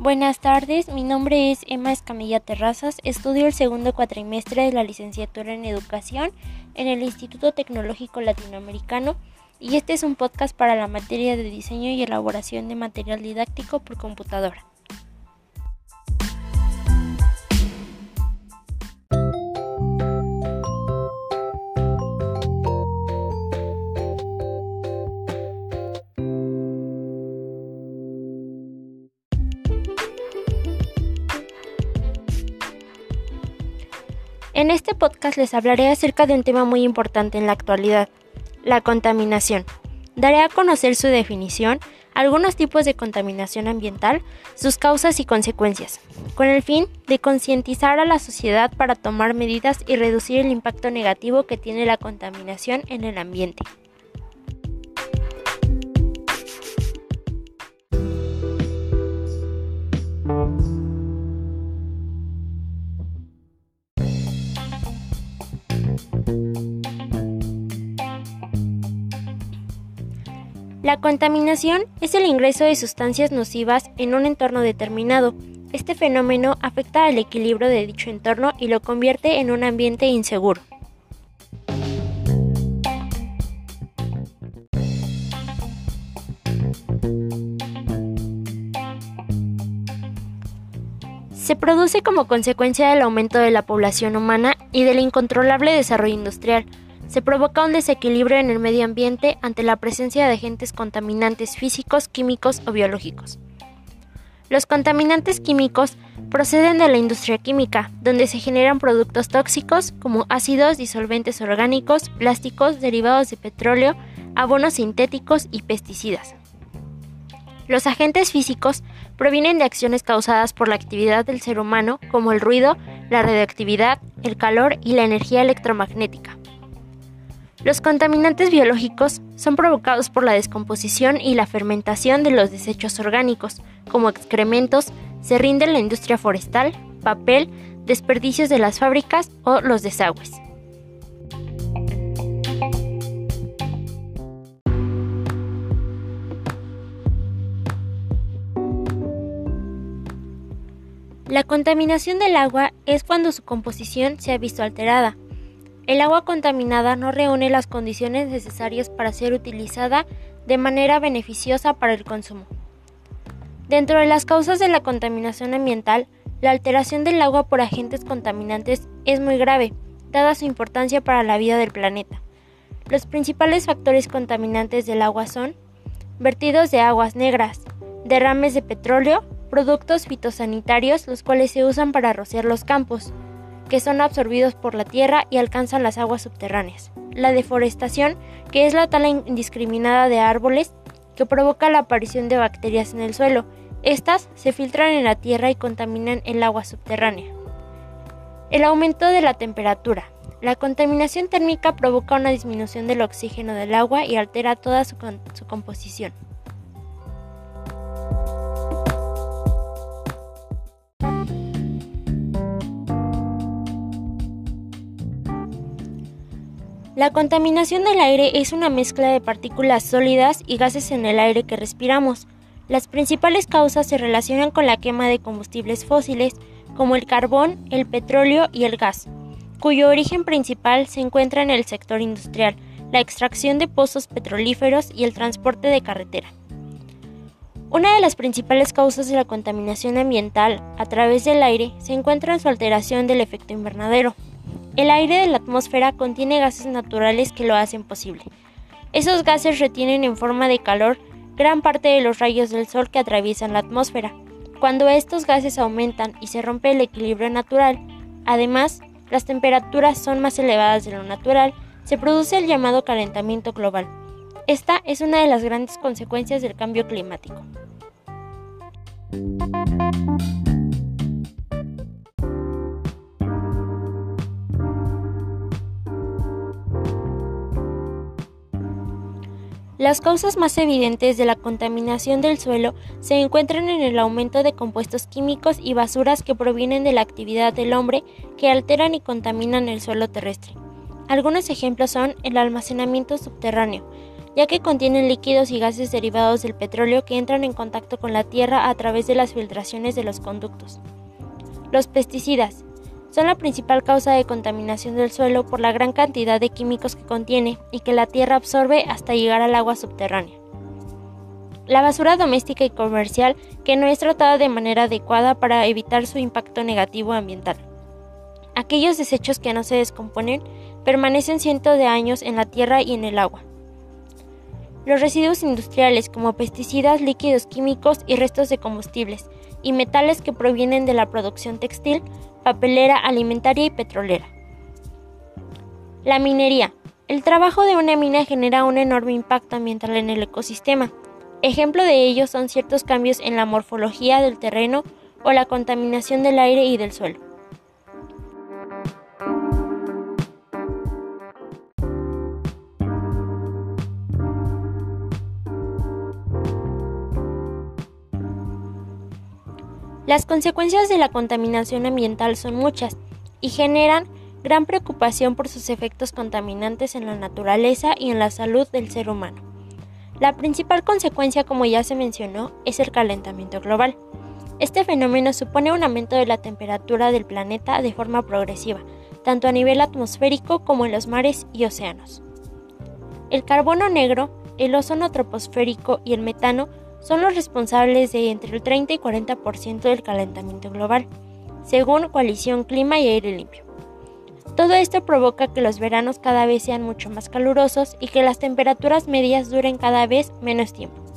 Buenas tardes, mi nombre es Emma Escamilla Terrazas, estudio el segundo cuatrimestre de la licenciatura en Educación en el Instituto Tecnológico Latinoamericano y este es un podcast para la materia de diseño y elaboración de material didáctico por computadora. En este podcast les hablaré acerca de un tema muy importante en la actualidad, la contaminación. Daré a conocer su definición, algunos tipos de contaminación ambiental, sus causas y consecuencias, con el fin de concientizar a la sociedad para tomar medidas y reducir el impacto negativo que tiene la contaminación en el ambiente. La contaminación es el ingreso de sustancias nocivas en un entorno determinado. Este fenómeno afecta al equilibrio de dicho entorno y lo convierte en un ambiente inseguro. Se produce como consecuencia del aumento de la población humana y del incontrolable desarrollo industrial, se provoca un desequilibrio en el medio ambiente ante la presencia de agentes contaminantes físicos, químicos o biológicos. Los contaminantes químicos proceden de la industria química, donde se generan productos tóxicos como ácidos, disolventes orgánicos, plásticos, derivados de petróleo, abonos sintéticos y pesticidas. Los agentes físicos provienen de acciones causadas por la actividad del ser humano, como el ruido, la radioactividad, el calor y la energía electromagnética. Los contaminantes biológicos son provocados por la descomposición y la fermentación de los desechos orgánicos, como excrementos, se rinde la industria forestal, papel, desperdicios de las fábricas o los desagües. La contaminación del agua es cuando su composición se ha visto alterada, el agua contaminada no reúne las condiciones necesarias para ser utilizada de manera beneficiosa para el consumo. Dentro de las causas de la contaminación ambiental, la alteración del agua por agentes contaminantes es muy grave, dada su importancia para la vida del planeta. Los principales factores contaminantes del agua son vertidos de aguas negras, derrames de petróleo, productos fitosanitarios los cuales se usan para rociar los campos, que son absorbidos por la tierra y alcanzan las aguas subterráneas. La deforestación, que es la tala indiscriminada de árboles que provoca la aparición de bacterias en el suelo. Estas se filtran en la tierra y contaminan el agua subterránea. El aumento de la temperatura. La contaminación térmica provoca una disminución del oxígeno del agua y altera toda su, su composición. La contaminación del aire es una mezcla de partículas sólidas y gases en el aire que respiramos. Las principales causas se relacionan con la quema de combustibles fósiles, como el carbón, el petróleo y el gas, cuyo origen principal se encuentra en el sector industrial, la extracción de pozos petrolíferos y el transporte de carretera. Una de las principales causas de la contaminación ambiental a través del aire se encuentra en su alteración del efecto invernadero. El aire de la atmósfera contiene gases naturales que lo hacen posible. Esos gases retienen en forma de calor gran parte de los rayos del sol que atraviesan la atmósfera. Cuando estos gases aumentan y se rompe el equilibrio natural, además, las temperaturas son más elevadas de lo natural, se produce el llamado calentamiento global. Esta es una de las grandes consecuencias del cambio climático. Las causas más evidentes de la contaminación del suelo se encuentran en el aumento de compuestos químicos y basuras que provienen de la actividad del hombre que alteran y contaminan el suelo terrestre. Algunos ejemplos son el almacenamiento subterráneo, ya que contienen líquidos y gases derivados del petróleo que entran en contacto con la tierra a través de las filtraciones de los conductos. Los pesticidas son la principal causa de contaminación del suelo por la gran cantidad de químicos que contiene y que la tierra absorbe hasta llegar al agua subterránea. La basura doméstica y comercial que no es tratada de manera adecuada para evitar su impacto negativo ambiental. Aquellos desechos que no se descomponen permanecen cientos de años en la tierra y en el agua. Los residuos industriales como pesticidas, líquidos químicos y restos de combustibles, y metales que provienen de la producción textil, papelera, alimentaria y petrolera. La minería. El trabajo de una mina genera un enorme impacto ambiental en el ecosistema. Ejemplo de ello son ciertos cambios en la morfología del terreno o la contaminación del aire y del suelo. Las consecuencias de la contaminación ambiental son muchas y generan gran preocupación por sus efectos contaminantes en la naturaleza y en la salud del ser humano. La principal consecuencia, como ya se mencionó, es el calentamiento global. Este fenómeno supone un aumento de la temperatura del planeta de forma progresiva, tanto a nivel atmosférico como en los mares y océanos. El carbono negro, el ozono troposférico y el metano son los responsables de entre el 30 y 40% del calentamiento global, según Coalición Clima y Aire Limpio. Todo esto provoca que los veranos cada vez sean mucho más calurosos y que las temperaturas medias duren cada vez menos tiempo.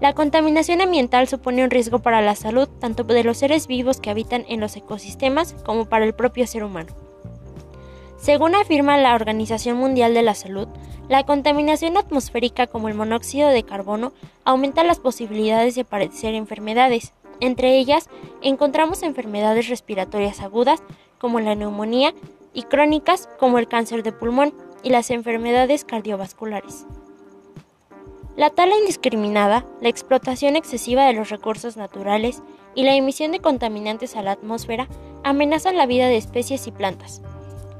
La contaminación ambiental supone un riesgo para la salud tanto de los seres vivos que habitan en los ecosistemas como para el propio ser humano. Según afirma la Organización Mundial de la Salud, la contaminación atmosférica como el monóxido de carbono aumenta las posibilidades de padecer enfermedades. Entre ellas, encontramos enfermedades respiratorias agudas como la neumonía y crónicas como el cáncer de pulmón y las enfermedades cardiovasculares. La tala indiscriminada, la explotación excesiva de los recursos naturales y la emisión de contaminantes a la atmósfera amenazan la vida de especies y plantas,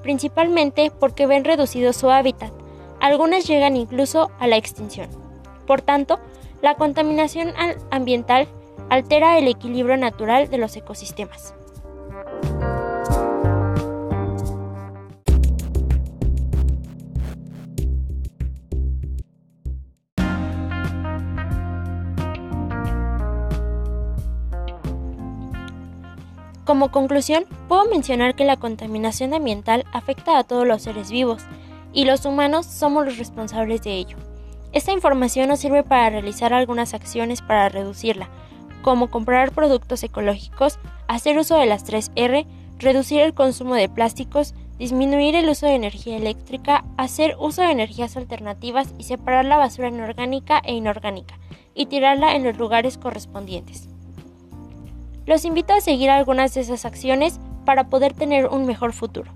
principalmente porque ven reducido su hábitat, algunas llegan incluso a la extinción. Por tanto, la contaminación ambiental altera el equilibrio natural de los ecosistemas. Como conclusión, puedo mencionar que la contaminación ambiental afecta a todos los seres vivos, y los humanos somos los responsables de ello. Esta información nos sirve para realizar algunas acciones para reducirla, como comprar productos ecológicos, hacer uso de las 3R, reducir el consumo de plásticos, disminuir el uso de energía eléctrica, hacer uso de energías alternativas y separar la basura orgánica e inorgánica y tirarla en los lugares correspondientes. Los invito a seguir algunas de esas acciones para poder tener un mejor futuro.